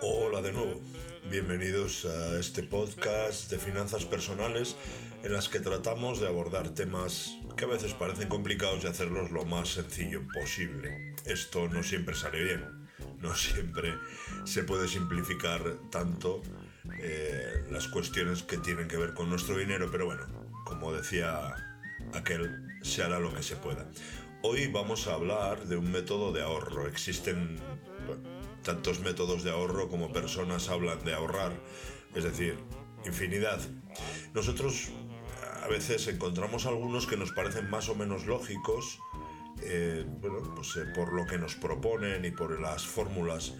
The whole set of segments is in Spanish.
Hola de nuevo, bienvenidos a este podcast de finanzas personales en las que tratamos de abordar temas que a veces parecen complicados y hacerlos lo más sencillo posible. Esto no siempre sale bien, no siempre se puede simplificar tanto eh, las cuestiones que tienen que ver con nuestro dinero, pero bueno, como decía aquel, se hará lo que se pueda. Hoy vamos a hablar de un método de ahorro. Existen tantos métodos de ahorro como personas hablan de ahorrar, es decir, infinidad. Nosotros a veces encontramos algunos que nos parecen más o menos lógicos, eh, pues, eh, por lo que nos proponen y por las fórmulas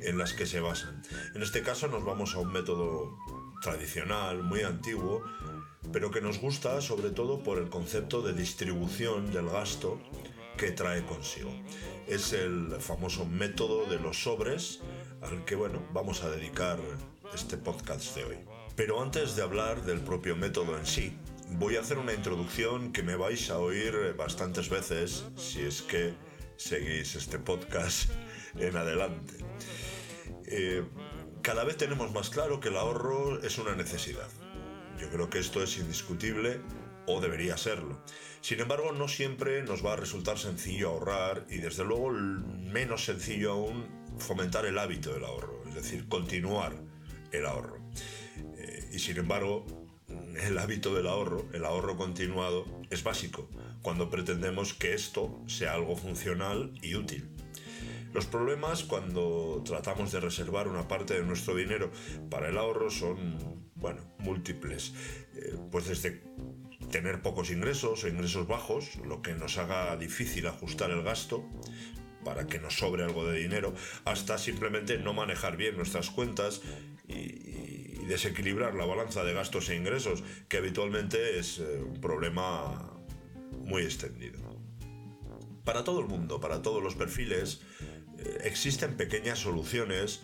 en las que se basan. En este caso nos vamos a un método tradicional, muy antiguo, pero que nos gusta sobre todo por el concepto de distribución del gasto que trae consigo. Es el famoso método de los sobres al que bueno, vamos a dedicar este podcast de hoy. Pero antes de hablar del propio método en sí, voy a hacer una introducción que me vais a oír bastantes veces si es que seguís este podcast en adelante. Eh, cada vez tenemos más claro que el ahorro es una necesidad. Yo creo que esto es indiscutible o debería serlo. Sin embargo, no siempre nos va a resultar sencillo ahorrar y desde luego menos sencillo aún fomentar el hábito del ahorro, es decir, continuar el ahorro. Eh, y sin embargo, el hábito del ahorro, el ahorro continuado, es básico cuando pretendemos que esto sea algo funcional y útil. Los problemas cuando tratamos de reservar una parte de nuestro dinero para el ahorro son, bueno, múltiples. Eh, pues desde tener pocos ingresos o ingresos bajos, lo que nos haga difícil ajustar el gasto para que nos sobre algo de dinero, hasta simplemente no manejar bien nuestras cuentas y, desequilibrar la balanza de gastos e ingresos, que habitualmente es eh, un problema muy extendido. Para todo el mundo, para todos los perfiles, eh, existen pequeñas soluciones,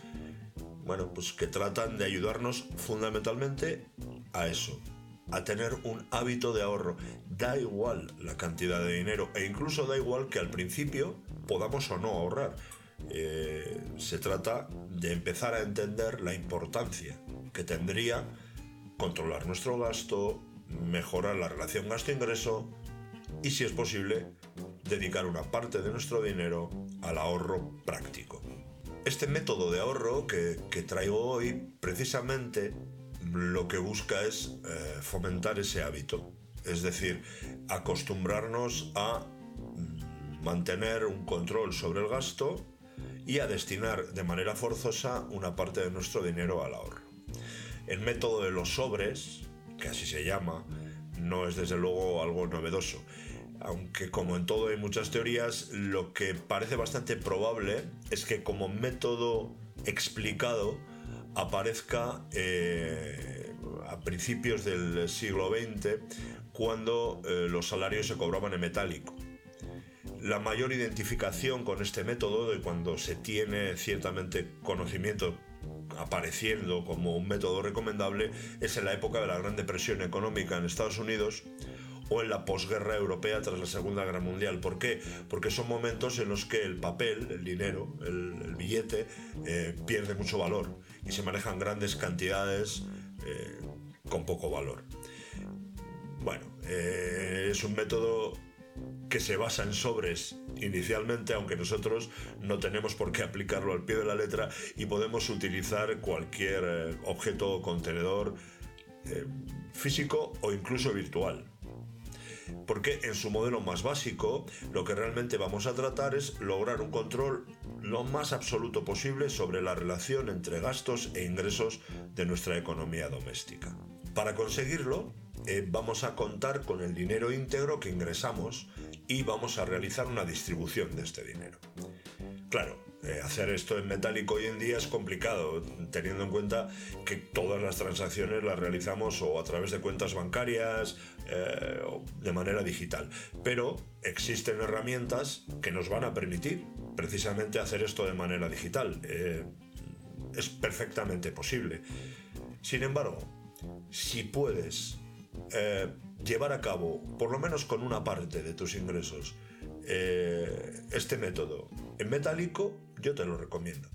bueno, pues que tratan de ayudarnos fundamentalmente a eso, a tener un hábito de ahorro. Da igual la cantidad de dinero e incluso da igual que al principio podamos o no ahorrar. Eh, se trata de empezar a entender la importancia que tendría controlar nuestro gasto, mejorar la relación gasto-ingreso y si es posible dedicar una parte de nuestro dinero al ahorro práctico. Este método de ahorro que, traigo hoy precisamente lo que busca es eh, fomentar ese hábito, es decir, acostumbrarnos a mm, mantener un control sobre el gasto y a destinar de manera forzosa una parte de nuestro dinero al ahorro. El método de los sobres, que así se llama, no es desde luego algo novedoso aunque como en todo hay muchas teorías, lo que parece bastante probable es que como método explicado aparezca eh, a principios del siglo XX cuando eh, los salarios se cobraban en metálico. La mayor identificación con este método, de cuando se tiene ciertamente conocimiento apareciendo como un método recomendable, es en la época de la Gran Depresión Económica en Estados Unidos, o en la posguerra europea tras la Segunda Guerra Mundial. ¿Por qué? Porque son momentos en los que el papel, el dinero, el, billete, eh, pierde mucho valor y se manejan grandes cantidades eh, con poco valor. Bueno, eh, es un método que se basa en sobres inicialmente, aunque nosotros no tenemos por qué aplicarlo al pie de la letra y podemos utilizar cualquier objeto o contenedor físico o incluso virtual porque en su modelo más básico lo que realmente vamos a tratar es lograr un control lo más absoluto posible sobre la relación entre gastos e ingresos de nuestra economía doméstica. Para conseguirlo, eh, vamos a contar con el dinero íntegro que ingresamos y vamos a realizar una distribución de este dinero. Claro, eh, hacer esto en metálico hoy en día es complicado, teniendo en cuenta que todas las transacciones las realizamos o a través de cuentas bancarias eh, o de manera digital. Pero existen herramientas que nos van a permitir precisamente hacer esto de manera digital. Eh, es perfectamente posible. Sin embargo, si puedes llevar a cabo, por lo menos con una parte de tus ingresos, este método en metálico, yo te lo recomiendo.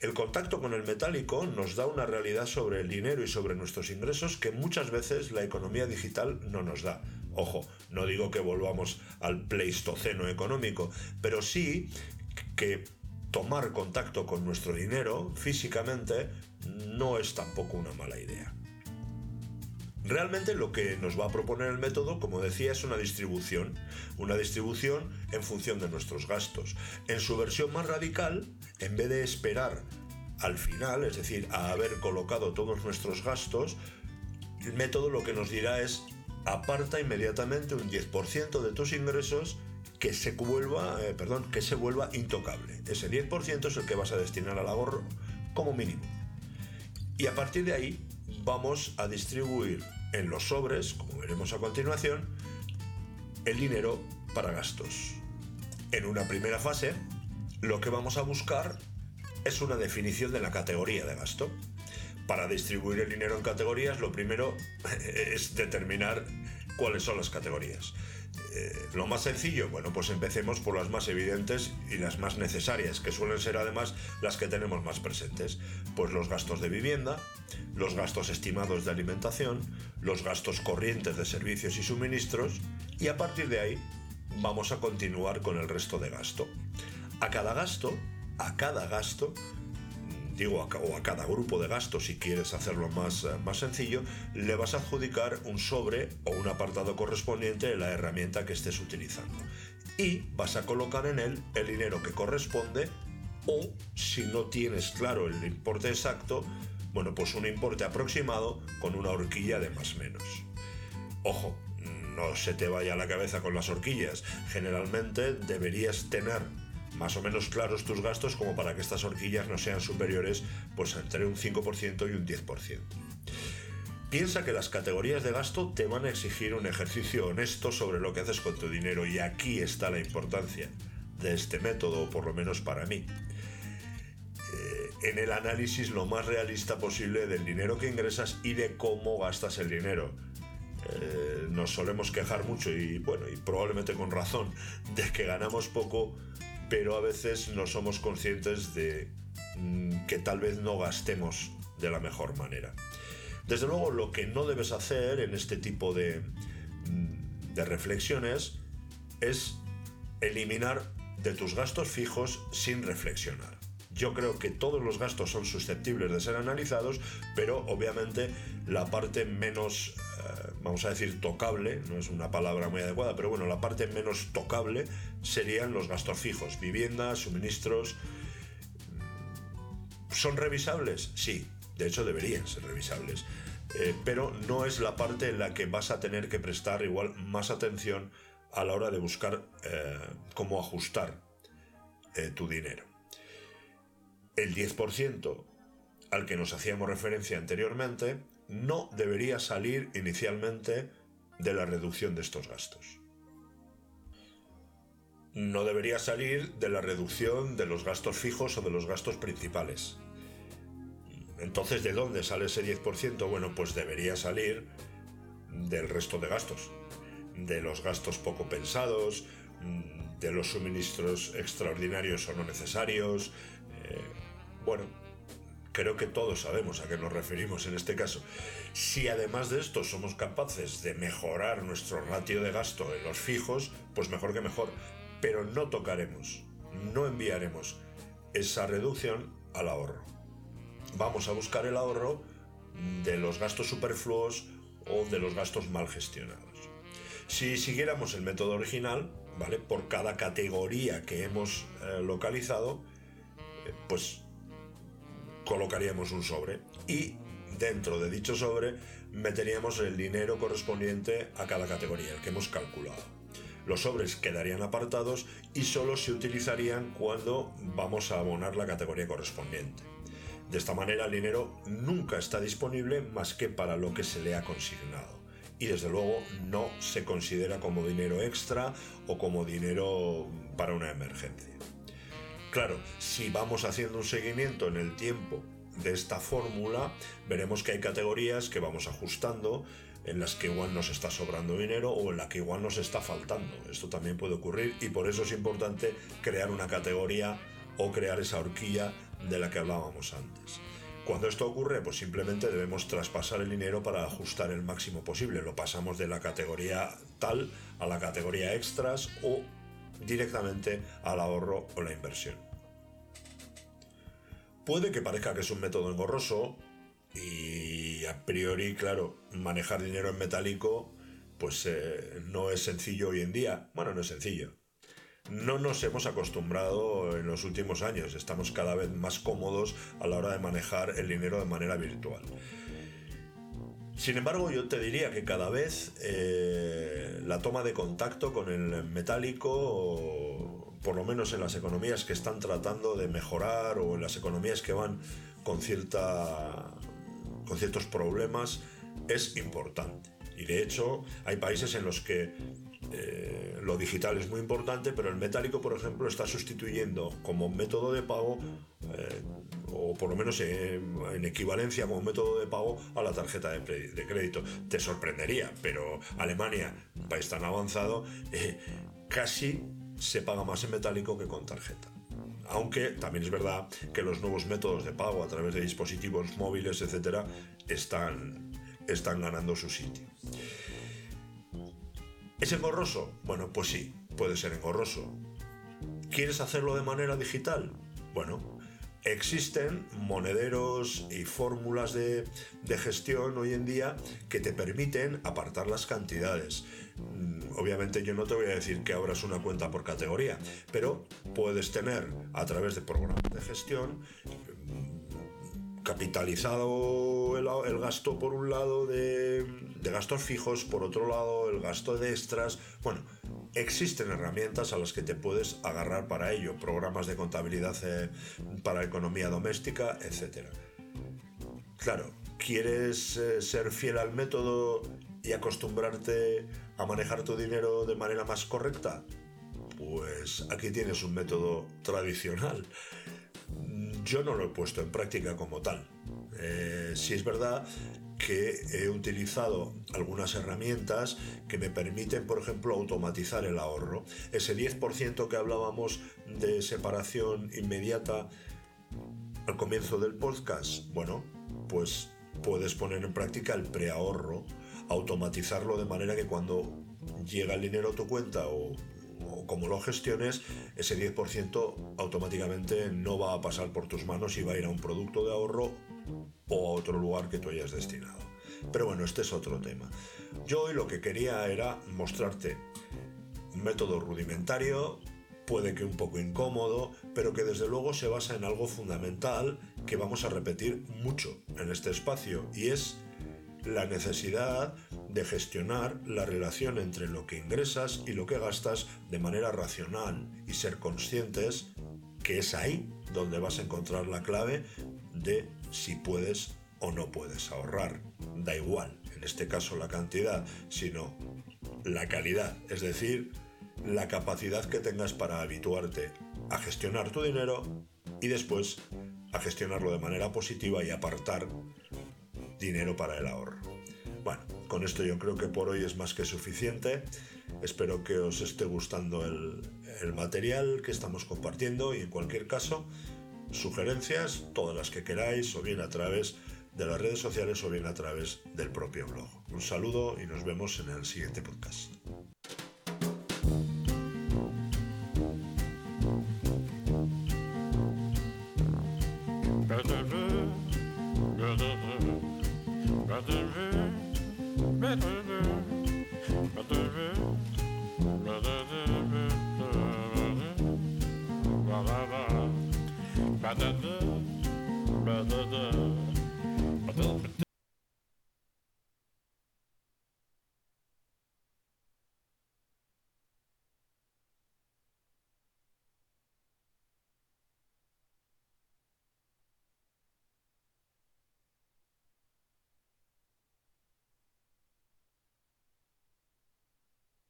El contacto con el metálico nos da una realidad sobre el dinero y sobre nuestros ingresos que muchas veces la economía digital no nos da. Ojo, no digo que volvamos al pleistoceno económico, pero sí que tomar contacto con nuestro dinero físicamente no es tampoco una mala idea. Realmente lo que nos va a proponer el método, como decía, es una distribución, una distribución en función de nuestros gastos. En su versión más radical, en vez de esperar al final, es decir, a haber colocado todos nuestros gastos, el método lo que nos dirá es aparta inmediatamente un 10% de tus ingresos que se vuelva, eh, perdón, que se vuelva intocable. Ese 10% es el que vas a destinar al ahorro como mínimo. Y a partir de ahí vamos a distribuir en los sobres, como veremos a continuación, el dinero para gastos. En una primera fase, lo que vamos a buscar es una definición de la categoría de gasto. Para distribuir el dinero en categorías, lo primero es determinar cuáles son las categorías. Eh, lo más sencillo, bueno, pues empecemos por las más evidentes y las más necesarias, que suelen ser además las que tenemos más presentes. Pues los gastos de vivienda, los gastos estimados de alimentación, los gastos corrientes de servicios y suministros, y a partir de ahí vamos a continuar con el resto de gasto. A cada gasto, a cada gasto, digo, o a cada grupo de gastos, si quieres hacerlo más, eh, más sencillo, le vas a adjudicar un sobre o un apartado correspondiente de la herramienta que estés utilizando. Y vas a colocar en él el dinero que corresponde o, si no tienes claro el importe exacto, bueno, pues un importe aproximado con una horquilla de más menos. Ojo, no se te vaya la cabeza con las horquillas. Generalmente deberías tener más o menos claros tus gastos como para que estas horquillas no sean superiores pues entre un 5% y un 10%. Piensa que las categorías de gasto te van a exigir un ejercicio honesto sobre lo que haces con tu dinero y aquí está la importancia de este método, por lo menos para mí. Eh, en el análisis lo más realista posible del dinero que ingresas y de cómo gastas el dinero. Eh, nos solemos quejar mucho y bueno, y probablemente con razón, de que ganamos poco pero a veces no somos conscientes de mm, que tal vez no gastemos de la mejor manera. Desde luego, lo que no debes hacer en este tipo de, mm, de reflexiones es eliminar de tus gastos fijos sin reflexionar. Yo creo que todos los gastos son susceptibles de ser analizados, pero obviamente la parte menos, vamos a decir, tocable, no es una palabra muy adecuada, pero bueno, la parte menos tocable serían los gastos fijos, vivienda, suministros. ¿Son revisables? Sí, de hecho deberían ser revisables. Eh, pero no es la parte en la que vas a tener que prestar igual más atención a la hora de buscar eh, cómo ajustar tu dinero el 10% al que nos hacíamos referencia anteriormente no debería salir inicialmente de la reducción de estos gastos. No debería salir de la reducción de los gastos fijos o de los gastos principales. Entonces, ¿de dónde sale ese 10%? Bueno, pues debería salir del resto de gastos. De los gastos poco pensados, de los suministros extraordinarios o no necesarios, eh, bueno, creo que todos sabemos a qué nos referimos en este caso. Si además de esto somos capaces de mejorar nuestro ratio de gasto en los fijos, pues mejor que mejor. Pero no tocaremos, no enviaremos esa reducción al ahorro. Vamos a buscar el ahorro de los gastos superfluos o de los gastos mal gestionados. Si siguiéramos el método original, ¿vale? Por cada categoría que hemos eh, localizado, eh, pues colocaríamos un sobre y dentro de dicho sobre meteríamos el dinero correspondiente a cada categoría, el que hemos calculado. Los sobres quedarían apartados y solo se utilizarían cuando vamos a abonar la categoría correspondiente. De esta manera el dinero nunca está disponible más que para lo que se le ha consignado. Y desde luego no se considera como dinero extra o como dinero para una emergencia. Claro, si vamos haciendo un seguimiento en el tiempo de esta fórmula, veremos que hay categorías que vamos ajustando en las que igual nos está sobrando dinero o en la que igual nos está faltando. Esto también puede ocurrir y por eso es importante crear una categoría o crear esa horquilla de la que hablábamos antes. Cuando esto ocurre, pues simplemente debemos traspasar el dinero para ajustar el máximo posible. Lo pasamos de la categoría tal a la categoría extras o directamente al ahorro o la inversión. Puede que parezca que es un método engorroso y a priori, claro, manejar dinero en metálico pues eh, no es sencillo hoy en día. Bueno, no es sencillo. No nos hemos acostumbrado en los últimos años, estamos cada vez más cómodos a la hora de manejar el dinero de manera virtual. Sin embargo, yo te diría que cada vez eh, la toma de contacto con el metálico, por lo menos en las economías que están tratando de mejorar o en las economías que van con, cierta, con ciertos problemas, es importante. Y de hecho, hay países en los que eh, lo digital es muy importante, pero el metálico, por ejemplo, está sustituyendo como método de pago, eh, por lo menos en, equivalencia como método de pago a la tarjeta de, crédito. Te sorprendería, pero Alemania, país tan avanzado, eh, casi se paga más en metálico que con tarjeta. Aunque también es verdad que los nuevos métodos de pago a través de dispositivos móviles, etcétera, están, están ganando su sitio. ¿Es engorroso? Bueno, pues sí, puede ser engorroso. ¿Quieres hacerlo de manera digital? Bueno, existen monederos y fórmulas de, gestión hoy en día que te permiten apartar las cantidades. Mm, obviamente yo no te voy a decir que abras una cuenta por categoría, pero puedes tener a través de programas de gestión capitalizado el, gasto por un lado de, gastos fijos, por otro lado el gasto de extras. Bueno, existen herramientas a las que te puedes agarrar para ello, programas de contabilidad eh, para economía doméstica, etc. Claro, ¿quieres eh, ser fiel al método y acostumbrarte a manejar tu dinero de manera más correcta? Pues aquí tienes un método tradicional yo no lo he puesto en práctica como tal. Eh, si es verdad que he utilizado algunas herramientas que me permiten, por ejemplo, automatizar el ahorro. Ese 10% que hablábamos de separación inmediata al comienzo del podcast, bueno, pues puedes poner en práctica el preahorro, automatizarlo de manera que cuando llega el dinero a tu cuenta o como lo gestiones, ese 10% automáticamente no va a pasar por tus manos y va a ir a un producto de ahorro o a otro lugar que tú hayas destinado. Pero bueno, este es otro tema. Yo hoy lo que quería era mostrarte un método rudimentario, puede que un poco incómodo, pero que desde luego se basa en algo fundamental que vamos a repetir mucho en este espacio y es la necesidad de gestionar la relación entre lo que ingresas y lo que gastas de manera racional y ser conscientes que es ahí donde vas a encontrar la clave de si puedes o no puedes ahorrar. Da igual, en este caso la cantidad, sino la calidad, es decir, la capacidad que tengas para habituarte a gestionar tu dinero y después a gestionarlo de manera positiva y apartar dinero para el ahorro. Bueno, con esto yo creo que por hoy es más que suficiente. Espero que os esté gustando el, material que estamos compartiendo y en cualquier caso, sugerencias, todas las que queráis, o bien a través de las redes sociales o bien a través del propio blog. Un saludo y nos vemos en el siguiente podcast. Da da